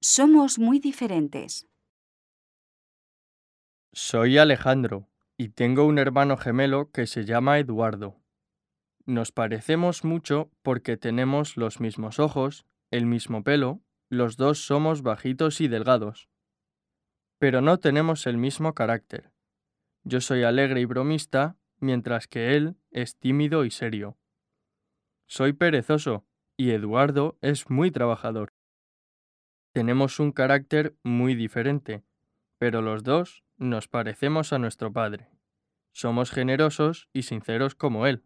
Somos muy diferentes. Soy Alejandro y tengo un hermano gemelo que se llama Eduardo. Nos parecemos mucho porque tenemos los mismos ojos, el mismo pelo, los dos somos bajitos y delgados. Pero no tenemos el mismo carácter. Yo soy alegre y bromista, mientras que él es tímido y serio. Soy perezoso y Eduardo es muy trabajador. Tenemos un carácter muy diferente, pero los dos nos parecemos a nuestro padre. Somos generosos y sinceros como él.